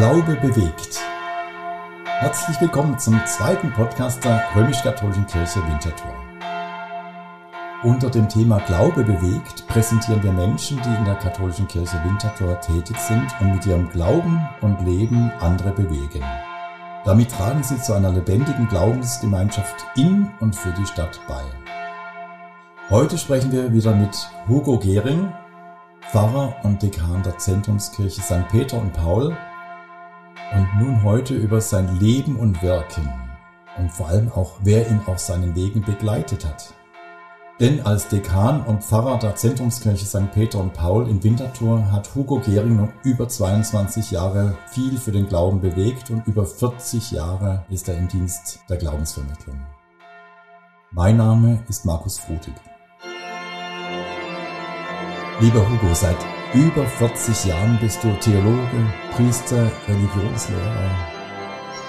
Glaube bewegt. Herzlich willkommen zum zweiten Podcast der römisch-katholischen Kirche Winterthur. Unter dem Thema Glaube bewegt präsentieren wir Menschen, die in der katholischen Kirche Winterthur tätig sind und mit ihrem Glauben und Leben andere bewegen. Damit tragen sie zu einer lebendigen Glaubensgemeinschaft in und für die Stadt bei. Heute sprechen wir wieder mit Hugo Gehring, Pfarrer und Dekan der Zentrumskirche St. Peter und Paul und nun heute über sein Leben und Wirken und vor allem auch, wer ihn auf seinen Wegen begleitet hat. Denn als Dekan und Pfarrer der Zentrumskirche St. Peter und Paul in Winterthur hat Hugo Gehring noch über 22 Jahre viel für den Glauben bewegt und über 40 Jahre ist er im Dienst der Glaubensvermittlung. Mein Name ist Markus Frutig. Lieber Hugo, seit über 40 Jahren bist du Theologe, Priester, Religionslehrer.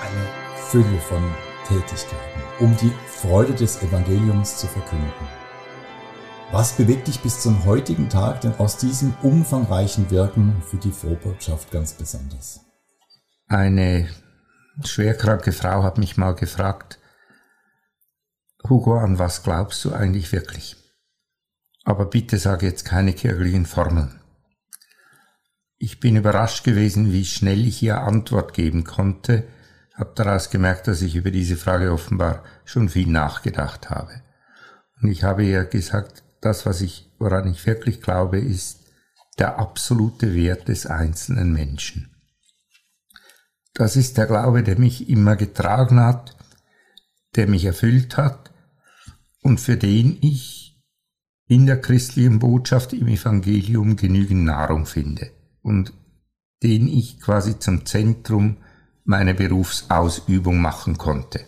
Eine Fülle von Tätigkeiten, um die Freude des Evangeliums zu verkünden. Was bewegt dich bis zum heutigen Tag denn aus diesem umfangreichen Wirken für die Vorbotschaft ganz besonders? Eine schwerkranke Frau hat mich mal gefragt, Hugo, an was glaubst du eigentlich wirklich? Aber bitte sag jetzt keine kirchlichen Formeln. Ich bin überrascht gewesen, wie schnell ich ihr Antwort geben konnte, habe daraus gemerkt, dass ich über diese Frage offenbar schon viel nachgedacht habe. Und ich habe ihr gesagt, das, was ich, woran ich wirklich glaube, ist der absolute Wert des einzelnen Menschen. Das ist der Glaube, der mich immer getragen hat, der mich erfüllt hat und für den ich in der christlichen Botschaft im Evangelium genügend Nahrung finde und den ich quasi zum Zentrum meiner Berufsausübung machen konnte.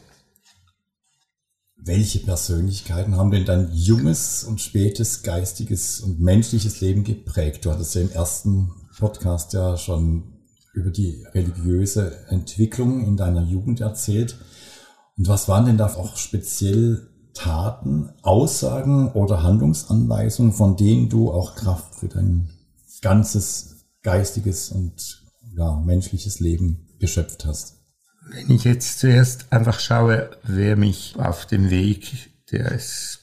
Welche Persönlichkeiten haben denn dein junges und spätes geistiges und menschliches Leben geprägt? Du hattest ja im ersten Podcast ja schon über die religiöse Entwicklung in deiner Jugend erzählt. Und was waren denn da auch speziell Taten, Aussagen oder Handlungsanweisungen, von denen du auch Kraft für dein ganzes geistiges und ja, menschliches Leben geschöpft hast? Wenn ich jetzt zuerst einfach schaue, wer mich auf dem Weg des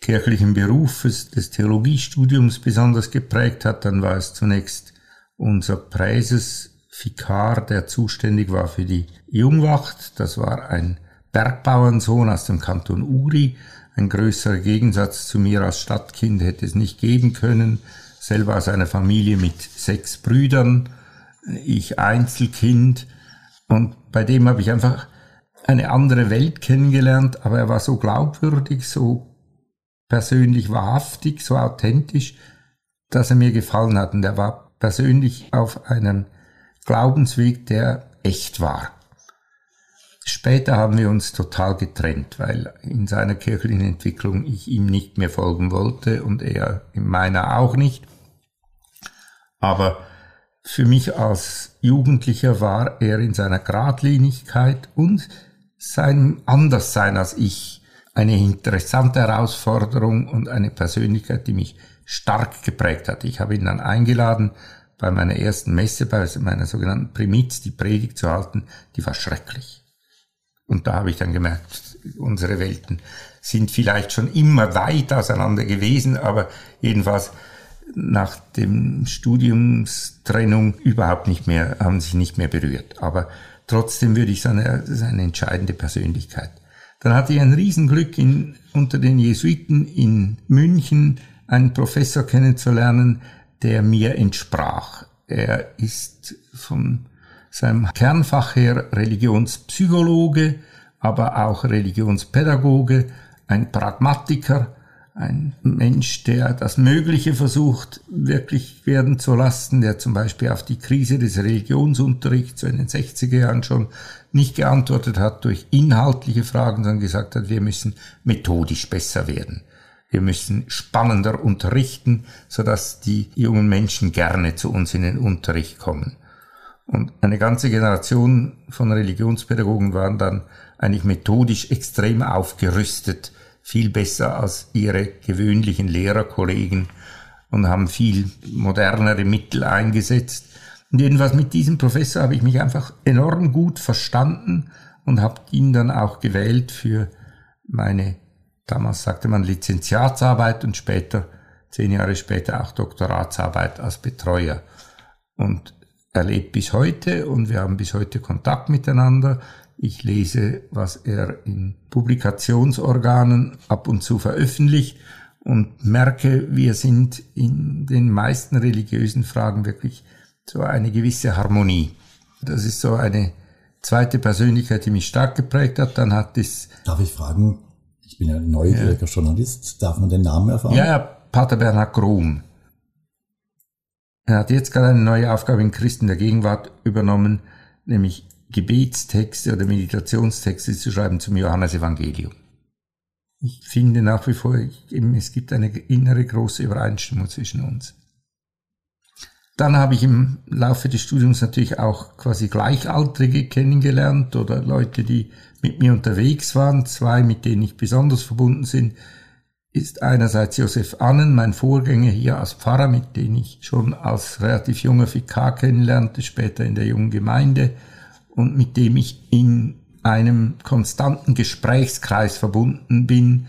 kirchlichen Berufes, des Theologiestudiums besonders geprägt hat, dann war es zunächst unser Präses-Vikar, der zuständig war für die Jungwacht. Das war ein Bergbauernsohn aus dem Kanton Uri. Ein größerer Gegensatz zu mir als Stadtkind hätte es nicht geben können selber aus einer Familie mit sechs Brüdern, ich Einzelkind und bei dem habe ich einfach eine andere Welt kennengelernt, aber er war so glaubwürdig, so persönlich wahrhaftig, so authentisch, dass er mir gefallen hat und er war persönlich auf einem Glaubensweg, der echt war. Später haben wir uns total getrennt, weil in seiner kirchlichen Entwicklung ich ihm nicht mehr folgen wollte und er in meiner auch nicht. Aber für mich als Jugendlicher war er in seiner Gradlinigkeit und seinem Anderssein als ich eine interessante Herausforderung und eine Persönlichkeit, die mich stark geprägt hat. Ich habe ihn dann eingeladen, bei meiner ersten Messe, bei meiner sogenannten Primiz, die Predigt zu halten, die war schrecklich. Und da habe ich dann gemerkt, unsere Welten sind vielleicht schon immer weit auseinander gewesen, aber jedenfalls nach dem Studiumstrennung überhaupt nicht mehr, haben sich nicht mehr berührt. Aber trotzdem würde ich sagen, er ist eine entscheidende Persönlichkeit. Dann hatte ich ein Riesenglück, in, unter den Jesuiten in München einen Professor kennenzulernen, der mir entsprach. Er ist von seinem Kernfach her Religionspsychologe, aber auch Religionspädagoge, ein Pragmatiker, ein Mensch, der das Mögliche versucht, wirklich werden zu lassen, der zum Beispiel auf die Krise des Religionsunterrichts in den 60er Jahren schon nicht geantwortet hat durch inhaltliche Fragen, sondern gesagt hat, wir müssen methodisch besser werden. Wir müssen spannender unterrichten, sodass die jungen Menschen gerne zu uns in den Unterricht kommen. Und eine ganze Generation von Religionspädagogen waren dann eigentlich methodisch extrem aufgerüstet, viel besser als ihre gewöhnlichen Lehrerkollegen und haben viel modernere Mittel eingesetzt. Und jedenfalls mit diesem Professor habe ich mich einfach enorm gut verstanden und habe ihn dann auch gewählt für meine, damals sagte man Lizenziatsarbeit und später, zehn Jahre später auch Doktoratsarbeit als Betreuer. Und er lebt bis heute und wir haben bis heute Kontakt miteinander. Ich lese, was er in Publikationsorganen ab und zu veröffentlicht und merke, wir sind in den meisten religiösen Fragen wirklich so eine gewisse Harmonie. Das ist so eine zweite Persönlichkeit, die mich stark geprägt hat. Dann hat es. Darf ich fragen? Ich bin ja ein neugieriger ja. Journalist. Darf man den Namen erfahren? Ja, ja, Pater Bernhard Grom. Er hat jetzt gerade eine neue Aufgabe in Christen der Gegenwart übernommen, nämlich Gebetstexte oder Meditationstexte zu schreiben zum Johannesevangelium. Ich finde nach wie vor, es gibt eine innere große Übereinstimmung zwischen uns. Dann habe ich im Laufe des Studiums natürlich auch quasi Gleichaltrige kennengelernt oder Leute, die mit mir unterwegs waren. Zwei, mit denen ich besonders verbunden bin, ist einerseits Josef Annen, mein Vorgänger hier als Pfarrer, mit dem ich schon als relativ junger Vikar kennenlernte, später in der jungen Gemeinde und mit dem ich in einem konstanten Gesprächskreis verbunden bin,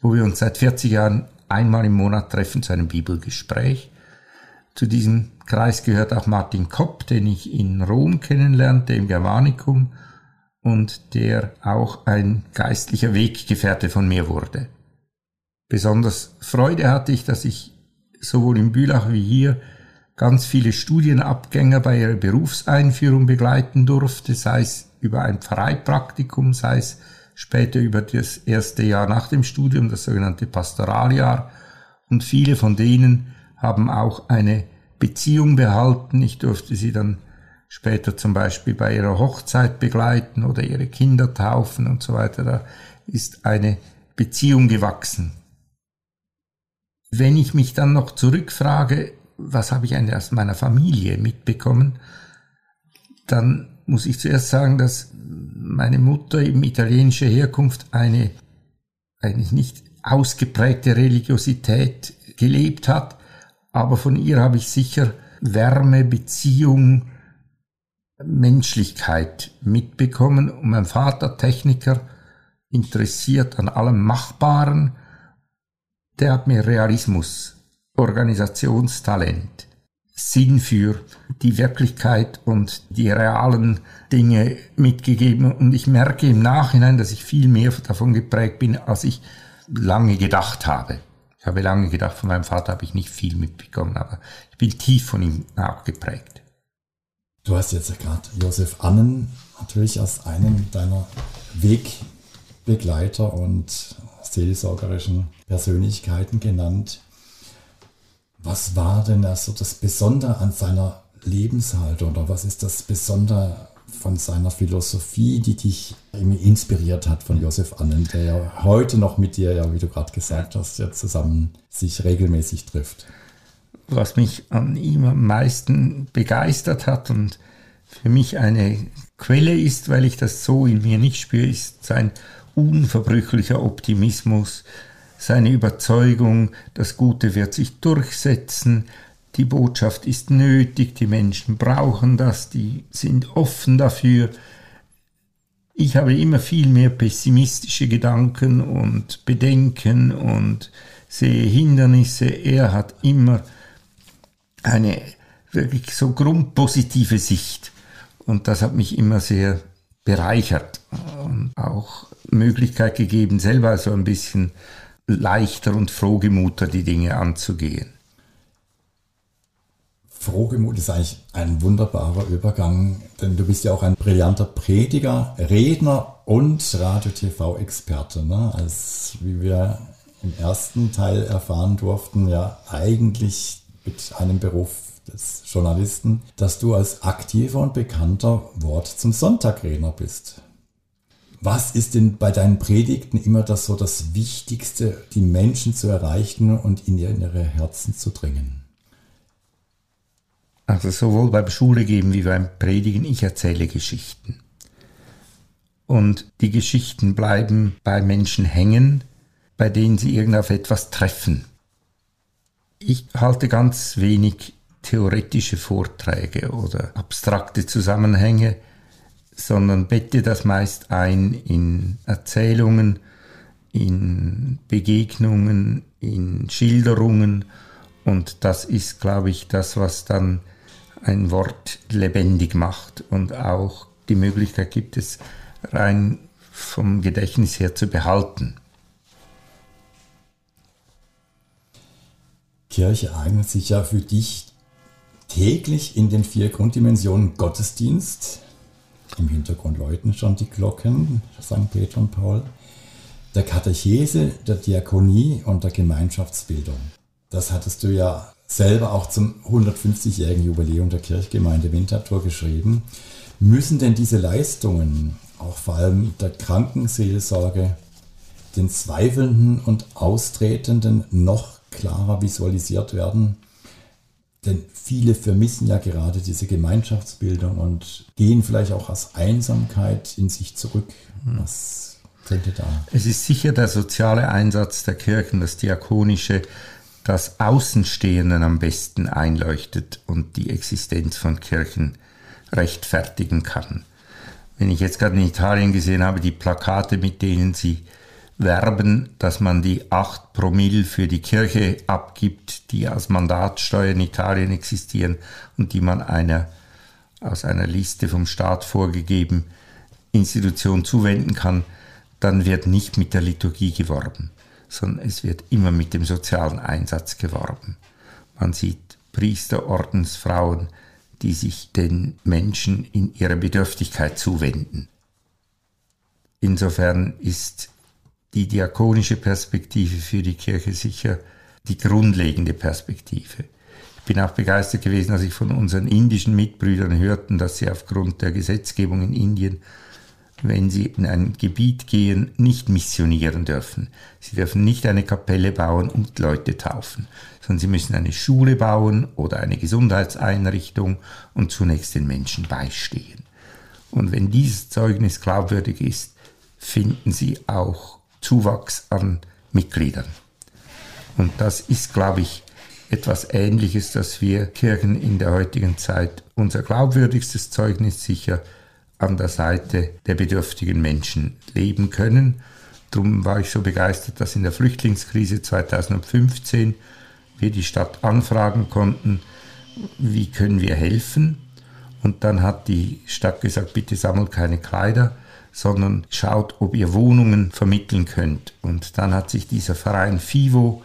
wo wir uns seit 40 Jahren einmal im Monat treffen zu einem Bibelgespräch. Zu diesem Kreis gehört auch Martin Kopp, den ich in Rom kennenlernte, im Germanicum, und der auch ein geistlicher Weggefährte von mir wurde. Besonders Freude hatte ich, dass ich sowohl in Bülach wie hier ganz viele Studienabgänger bei ihrer Berufseinführung begleiten durfte, sei es über ein Pfarreipraktikum, sei es später über das erste Jahr nach dem Studium, das sogenannte Pastoraljahr. Und viele von denen haben auch eine Beziehung behalten. Ich durfte sie dann später zum Beispiel bei ihrer Hochzeit begleiten oder ihre Kinder taufen und so weiter. Da ist eine Beziehung gewachsen. Wenn ich mich dann noch zurückfrage, was habe ich eigentlich aus meiner Familie mitbekommen, dann muss ich zuerst sagen, dass meine Mutter eben italienischer Herkunft eine eigentlich nicht ausgeprägte Religiosität gelebt hat, aber von ihr habe ich sicher Wärme, Beziehung, Menschlichkeit mitbekommen. Und mein Vater, Techniker, interessiert an allem Machbaren, der hat mir Realismus, Organisationstalent, Sinn für die Wirklichkeit und die realen Dinge mitgegeben. Und ich merke im Nachhinein, dass ich viel mehr davon geprägt bin, als ich lange gedacht habe. Ich habe lange gedacht, von meinem Vater habe ich nicht viel mitbekommen, aber ich bin tief von ihm auch geprägt. Du hast jetzt ja gerade Josef Annen natürlich als einen deiner Wegbegleiter und seelsorgerischen Persönlichkeiten genannt. Was war denn also das Besondere an seiner Lebenshaltung oder was ist das Besondere von seiner Philosophie, die dich inspiriert hat von Josef Annen, der ja heute noch mit dir, ja, wie du gerade gesagt hast, ja zusammen sich regelmäßig trifft? Was mich an ihm am meisten begeistert hat und für mich eine Quelle ist, weil ich das so in mir nicht spüre, ist sein unverbrüchlicher Optimismus, seine Überzeugung, das Gute wird sich durchsetzen, die Botschaft ist nötig, die Menschen brauchen das, die sind offen dafür. Ich habe immer viel mehr pessimistische Gedanken und Bedenken und sehe Hindernisse. Er hat immer eine wirklich so grundpositive Sicht. Und das hat mich immer sehr bereichert und auch Möglichkeit gegeben, selber so ein bisschen leichter und frohgemuter die Dinge anzugehen. Frohgemut ist eigentlich ein wunderbarer Übergang, denn du bist ja auch ein brillanter Prediger, Redner und Radio-TV-Experte. Ne? Als wie wir im ersten Teil erfahren durften, ja eigentlich mit einem Beruf des Journalisten, dass du als aktiver und bekannter Wort zum Sonntagredner bist. Was ist denn bei deinen Predigten immer das so das Wichtigste, die Menschen zu erreichen und in ihre Herzen zu dringen? Also sowohl beim Schule geben wie beim Predigen, ich erzähle Geschichten. Und die Geschichten bleiben bei Menschen hängen, bei denen sie irgend etwas treffen. Ich halte ganz wenig theoretische Vorträge oder abstrakte Zusammenhänge, sondern bette das meist ein in Erzählungen, in Begegnungen, in Schilderungen und das ist, glaube ich, das, was dann ein Wort lebendig macht und auch die Möglichkeit gibt, es rein vom Gedächtnis her zu behalten. Kirche eignet sich ja für dich täglich in den vier Grunddimensionen Gottesdienst. Im Hintergrund läuten schon die Glocken, St. Peter und Paul. Der Katechese, der Diakonie und der Gemeinschaftsbildung. Das hattest du ja selber auch zum 150-jährigen Jubiläum der Kirchgemeinde Winterthur geschrieben. Müssen denn diese Leistungen, auch vor allem der Krankenseelsorge, den Zweifelnden und Austretenden noch klarer visualisiert werden. Denn viele vermissen ja gerade diese Gemeinschaftsbildung und gehen vielleicht auch aus Einsamkeit in sich zurück. Was könnte da? Es ist sicher der soziale Einsatz der Kirchen, das Diakonische, das Außenstehenden am besten einleuchtet und die Existenz von Kirchen rechtfertigen kann. Wenn ich jetzt gerade in Italien gesehen habe, die Plakate, mit denen sie werben, dass man die 8 Promille für die Kirche abgibt, die als Mandatssteuer in Italien existieren und die man einer aus einer Liste vom Staat vorgegeben Institution zuwenden kann, dann wird nicht mit der Liturgie geworben, sondern es wird immer mit dem sozialen Einsatz geworben. Man sieht Priester, Ordensfrauen, die sich den Menschen in ihrer Bedürftigkeit zuwenden. Insofern ist die diakonische Perspektive für die Kirche sicher die grundlegende Perspektive. Ich bin auch begeistert gewesen, als ich von unseren indischen Mitbrüdern hörten, dass sie aufgrund der Gesetzgebung in Indien, wenn sie in ein Gebiet gehen, nicht missionieren dürfen. Sie dürfen nicht eine Kapelle bauen und Leute taufen, sondern sie müssen eine Schule bauen oder eine Gesundheitseinrichtung und zunächst den Menschen beistehen. Und wenn dieses Zeugnis glaubwürdig ist, finden sie auch Zuwachs an Mitgliedern. Und das ist, glaube ich, etwas Ähnliches, dass wir Kirchen in der heutigen Zeit unser glaubwürdigstes Zeugnis sicher an der Seite der bedürftigen Menschen leben können. Darum war ich so begeistert, dass in der Flüchtlingskrise 2015 wir die Stadt anfragen konnten, wie können wir helfen. Und dann hat die Stadt gesagt, bitte sammelt keine Kleider, sondern schaut, ob ihr Wohnungen vermitteln könnt. Und dann hat sich dieser Verein FIVO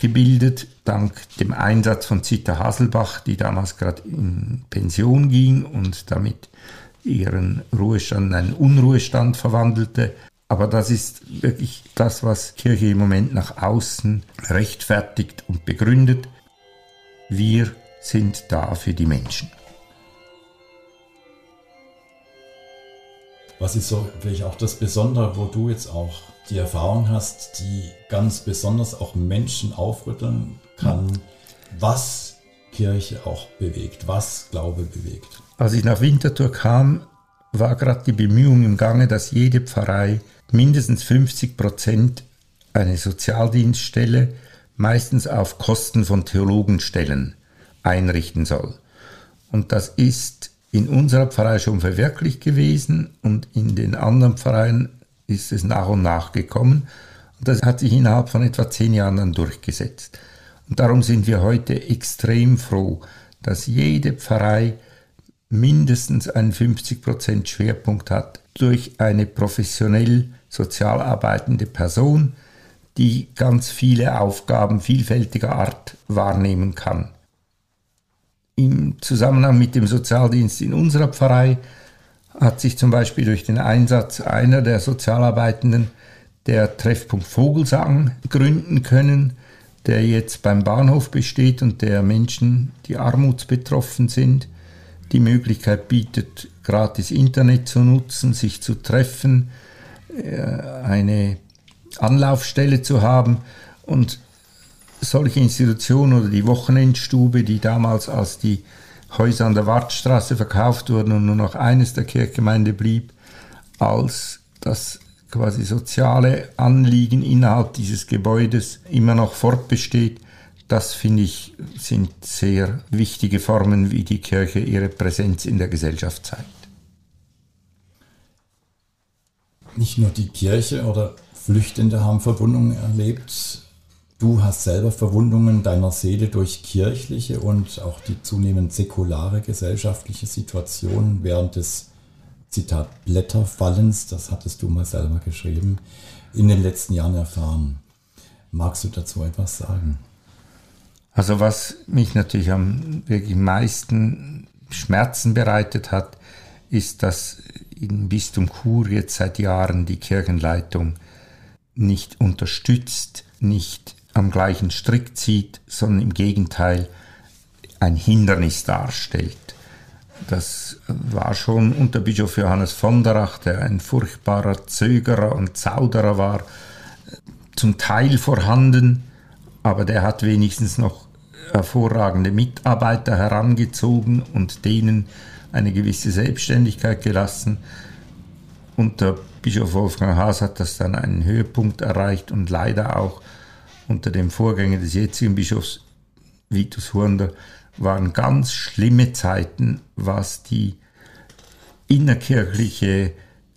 gebildet, dank dem Einsatz von Zita Haselbach, die damals gerade in Pension ging und damit ihren Ruhestand in einen Unruhestand verwandelte. Aber das ist wirklich das, was Kirche im Moment nach außen rechtfertigt und begründet. Wir sind da für die Menschen. Was ist so vielleicht auch das Besondere, wo du jetzt auch die Erfahrung hast, die ganz besonders auch Menschen aufrütteln kann, was Kirche auch bewegt, was Glaube bewegt? Als ich nach Winterthur kam, war gerade die Bemühung im Gange, dass jede Pfarrei mindestens 50 Prozent eine Sozialdienststelle, meistens auf Kosten von Theologenstellen, einrichten soll. Und das ist in unserer Pfarrei schon verwirklicht gewesen und in den anderen Pfarreien ist es nach und nach gekommen. Und das hat sich innerhalb von etwa zehn Jahren dann durchgesetzt. Und darum sind wir heute extrem froh, dass jede Pfarrei mindestens einen 50% Schwerpunkt hat durch eine professionell sozial arbeitende Person, die ganz viele Aufgaben vielfältiger Art wahrnehmen kann. Im Zusammenhang mit dem Sozialdienst in unserer Pfarrei hat sich zum Beispiel durch den Einsatz einer der Sozialarbeitenden der Treffpunkt Vogelsang gründen können, der jetzt beim Bahnhof besteht und der Menschen, die armutsbetroffen sind, die Möglichkeit bietet, gratis Internet zu nutzen, sich zu treffen, äh, eine Anlaufstelle zu haben und solche Institutionen oder die Wochenendstube, die damals als die Häuser an der Wartstraße verkauft wurden und nur noch eines der Kirchgemeinde blieb, als das quasi soziale Anliegen innerhalb dieses Gebäudes immer noch fortbesteht, das finde ich sind sehr wichtige Formen, wie die Kirche ihre Präsenz in der Gesellschaft zeigt. Nicht nur die Kirche oder Flüchtende haben Verwundungen erlebt. Du hast selber Verwundungen deiner Seele durch kirchliche und auch die zunehmend säkulare gesellschaftliche Situation während des Zitat Blätterfallens, das hattest du mal selber geschrieben, in den letzten Jahren erfahren. Magst du dazu etwas sagen? Also was mich natürlich am wirklich meisten Schmerzen bereitet hat, ist, dass im Bistum Chur jetzt seit Jahren die Kirchenleitung nicht unterstützt, nicht am gleichen Strick zieht, sondern im Gegenteil ein Hindernis darstellt. Das war schon unter Bischof Johannes von der Ach, der ein furchtbarer Zögerer und Zauderer war, zum Teil vorhanden, aber der hat wenigstens noch hervorragende Mitarbeiter herangezogen und denen eine gewisse Selbstständigkeit gelassen. Unter Bischof Wolfgang Haas hat das dann einen Höhepunkt erreicht und leider auch unter dem Vorgänger des jetzigen Bischofs Vitus Huander waren ganz schlimme Zeiten, was die innerkirchliche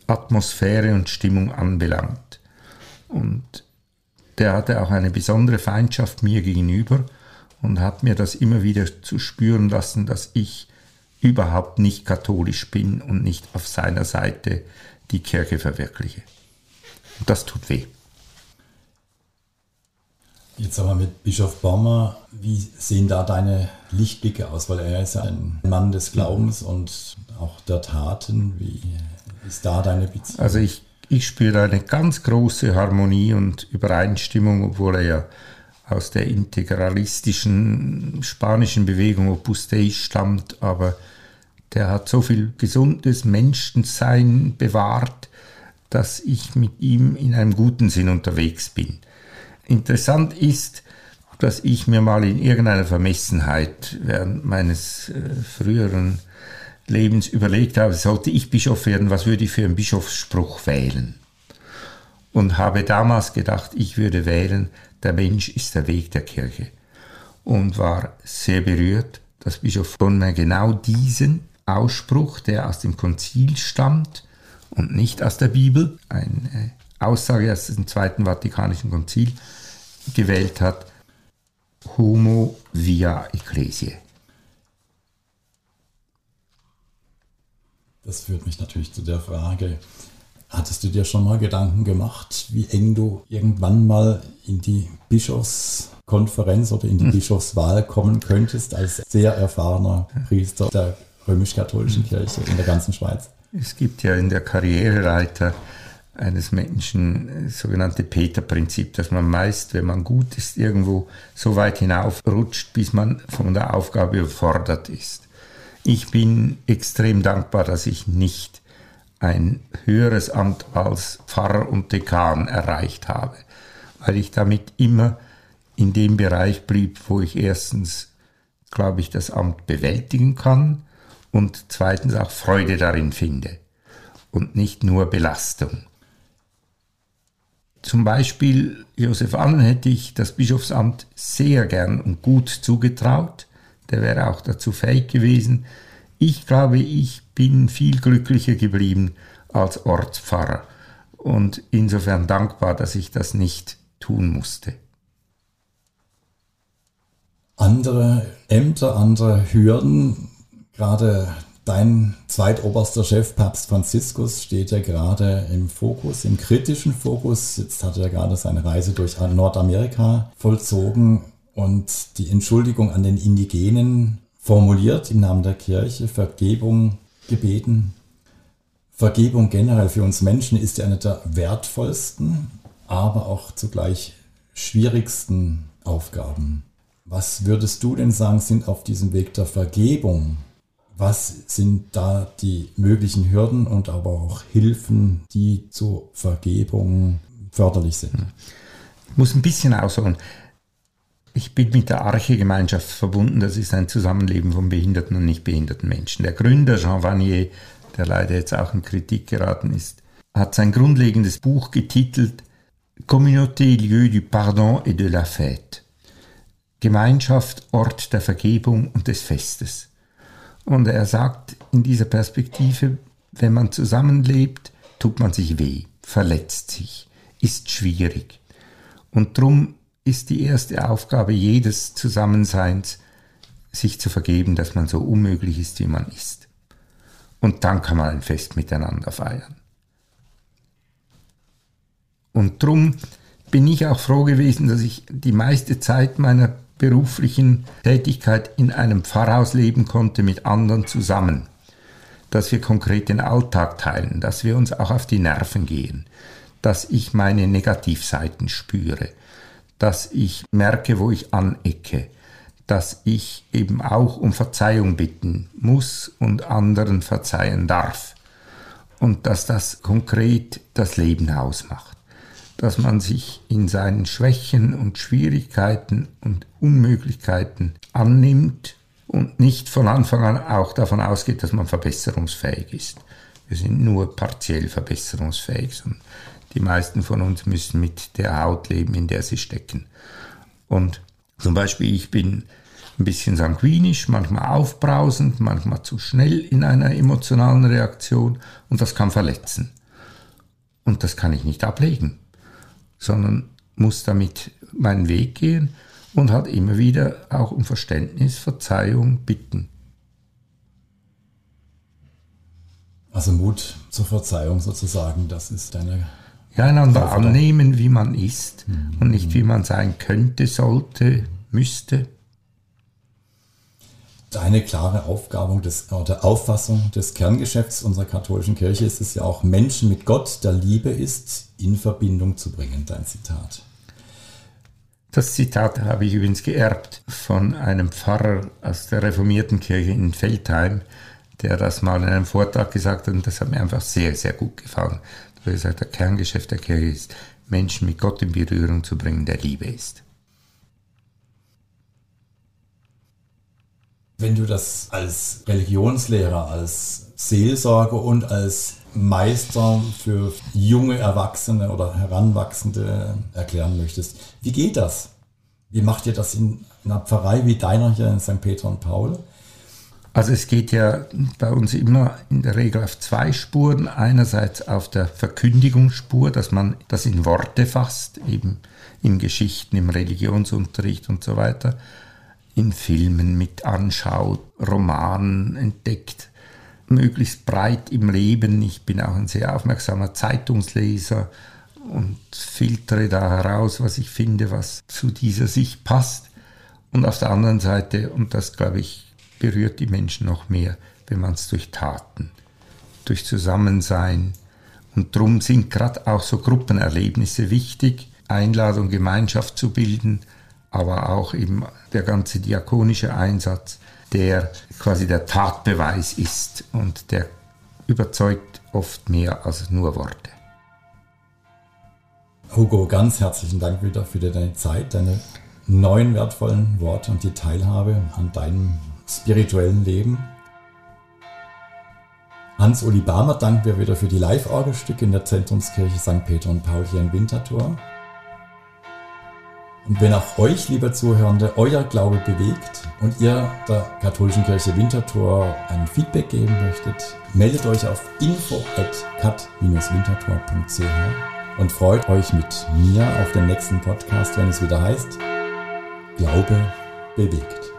Atmosphäre und Stimmung anbelangt. Und der hatte auch eine besondere Feindschaft mir gegenüber und hat mir das immer wieder zu spüren lassen, dass ich überhaupt nicht katholisch bin und nicht auf seiner Seite die Kirche verwirkliche. Und das tut weh. Jetzt aber mit Bischof Bommer, wie sehen da deine Lichtblicke aus? Weil er ist ja ein Mann des Glaubens und auch der Taten. Wie ist da deine Beziehung? Also ich, ich spüre eine ganz große Harmonie und Übereinstimmung, obwohl er ja aus der integralistischen spanischen Bewegung Opus Dei stammt, aber der hat so viel gesundes Menschensein bewahrt, dass ich mit ihm in einem guten Sinn unterwegs bin. Interessant ist, dass ich mir mal in irgendeiner Vermessenheit während meines äh, früheren Lebens überlegt habe, sollte ich Bischof werden, was würde ich für einen Bischofsspruch wählen? Und habe damals gedacht, ich würde wählen, der Mensch ist der Weg der Kirche. Und war sehr berührt, dass Bischof Bonner genau diesen Ausspruch, der aus dem Konzil stammt und nicht aus der Bibel, eine Aussage aus dem Zweiten Vatikanischen Konzil, gewählt hat, Homo via Ecclesiae. Das führt mich natürlich zu der Frage, hattest du dir schon mal Gedanken gemacht, wie eng du irgendwann mal in die Bischofskonferenz oder in die hm. Bischofswahl kommen könntest als sehr erfahrener Priester der römisch-katholischen Kirche in der ganzen Schweiz? Es gibt ja in der Karriereleiter eines Menschen, sogenannte Peter-Prinzip, dass man meist, wenn man gut ist, irgendwo so weit hinaufrutscht, bis man von der Aufgabe überfordert ist. Ich bin extrem dankbar, dass ich nicht ein höheres Amt als Pfarrer und Dekan erreicht habe, weil ich damit immer in dem Bereich blieb, wo ich erstens, glaube ich, das Amt bewältigen kann und zweitens auch Freude darin finde und nicht nur Belastung. Zum Beispiel Josef Allen hätte ich das Bischofsamt sehr gern und gut zugetraut. Der wäre auch dazu fähig gewesen. Ich glaube, ich bin viel glücklicher geblieben als Ortspfarrer und insofern dankbar, dass ich das nicht tun musste. Andere Ämter, andere Hürden, gerade Dein zweitoberster Chef, Papst Franziskus, steht ja gerade im Fokus, im kritischen Fokus. Jetzt hat er gerade seine Reise durch Nordamerika vollzogen und die Entschuldigung an den Indigenen formuliert im Namen der Kirche, Vergebung gebeten. Vergebung generell für uns Menschen ist ja eine der wertvollsten, aber auch zugleich schwierigsten Aufgaben. Was würdest du denn sagen, sind auf diesem Weg der Vergebung was sind da die möglichen Hürden und aber auch Hilfen, die zur Vergebung förderlich sind? Ich muss ein bisschen ausholen. Ich bin mit der Arche-Gemeinschaft verbunden. Das ist ein Zusammenleben von behinderten und nicht behinderten Menschen. Der Gründer Jean Vanier, der leider jetzt auch in Kritik geraten ist, hat sein grundlegendes Buch getitelt Communauté lieu du pardon et de la fête. Gemeinschaft Ort der Vergebung und des Festes. Und er sagt in dieser Perspektive, wenn man zusammenlebt, tut man sich weh, verletzt sich, ist schwierig. Und drum ist die erste Aufgabe jedes Zusammenseins, sich zu vergeben, dass man so unmöglich ist, wie man ist. Und dann kann man ein Fest miteinander feiern. Und drum bin ich auch froh gewesen, dass ich die meiste Zeit meiner beruflichen Tätigkeit in einem Pfarrhaus leben konnte mit anderen zusammen. Dass wir konkret den Alltag teilen, dass wir uns auch auf die Nerven gehen, dass ich meine Negativseiten spüre, dass ich merke, wo ich anecke, dass ich eben auch um Verzeihung bitten muss und anderen verzeihen darf und dass das konkret das Leben ausmacht, dass man sich in seinen Schwächen und Schwierigkeiten und Unmöglichkeiten annimmt und nicht von Anfang an auch davon ausgeht, dass man verbesserungsfähig ist. Wir sind nur partiell verbesserungsfähig, sondern die meisten von uns müssen mit der Haut leben, in der sie stecken. Und zum Beispiel, ich bin ein bisschen sanguinisch, manchmal aufbrausend, manchmal zu schnell in einer emotionalen Reaktion und das kann verletzen. Und das kann ich nicht ablegen, sondern muss damit meinen Weg gehen und halt immer wieder auch um Verständnis, Verzeihung bitten. Also Mut zur Verzeihung sozusagen, das ist deine ja, einander annehmen, wie man ist mhm. und nicht wie man sein könnte, sollte, müsste. Deine klare Aufgabe des, oder Auffassung des Kerngeschäfts unserer katholischen Kirche ist es ja auch, Menschen mit Gott, der Liebe ist, in Verbindung zu bringen. Dein Zitat. Das Zitat habe ich übrigens geerbt von einem Pfarrer aus der reformierten Kirche in Feldheim, der das mal in einem Vortrag gesagt hat und das hat mir einfach sehr, sehr gut gefallen wie gesagt, der Kerngeschäft der Kirche ist, Menschen mit Gott in Berührung zu bringen, der Liebe ist. Wenn du das als Religionslehrer, als Seelsorger und als Meister für junge Erwachsene oder Heranwachsende erklären möchtest, wie geht das? Wie macht ihr das in einer Pfarrei wie deiner hier in St. Peter und Paul? Also es geht ja bei uns immer in der Regel auf zwei Spuren. Einerseits auf der Verkündigungsspur, dass man das in Worte fasst, eben in Geschichten, im Religionsunterricht und so weiter, in Filmen mit anschaut, Romanen entdeckt, möglichst breit im Leben. Ich bin auch ein sehr aufmerksamer Zeitungsleser und filtere da heraus, was ich finde, was zu dieser Sicht passt. Und auf der anderen Seite, und das glaube ich berührt die Menschen noch mehr, wenn man es durch Taten, durch Zusammensein. Und darum sind gerade auch so Gruppenerlebnisse wichtig, Einladung, Gemeinschaft zu bilden, aber auch eben der ganze diakonische Einsatz, der quasi der Tatbeweis ist und der überzeugt oft mehr als nur Worte. Hugo, ganz herzlichen Dank wieder für deine Zeit, deine neuen wertvollen Worte und die Teilhabe an deinem spirituellen Leben. Hans-Uli Barmer danken wir wieder für die Live-Orgelstücke in der Zentrumskirche St. Peter und Paul hier in Winterthur. Und wenn auch euch, liebe Zuhörende, euer Glaube bewegt und ihr der katholischen Kirche Winterthur ein Feedback geben möchtet, meldet euch auf info@cat-winterthur.ch und freut euch mit mir auf den nächsten Podcast, wenn es wieder heißt Glaube bewegt.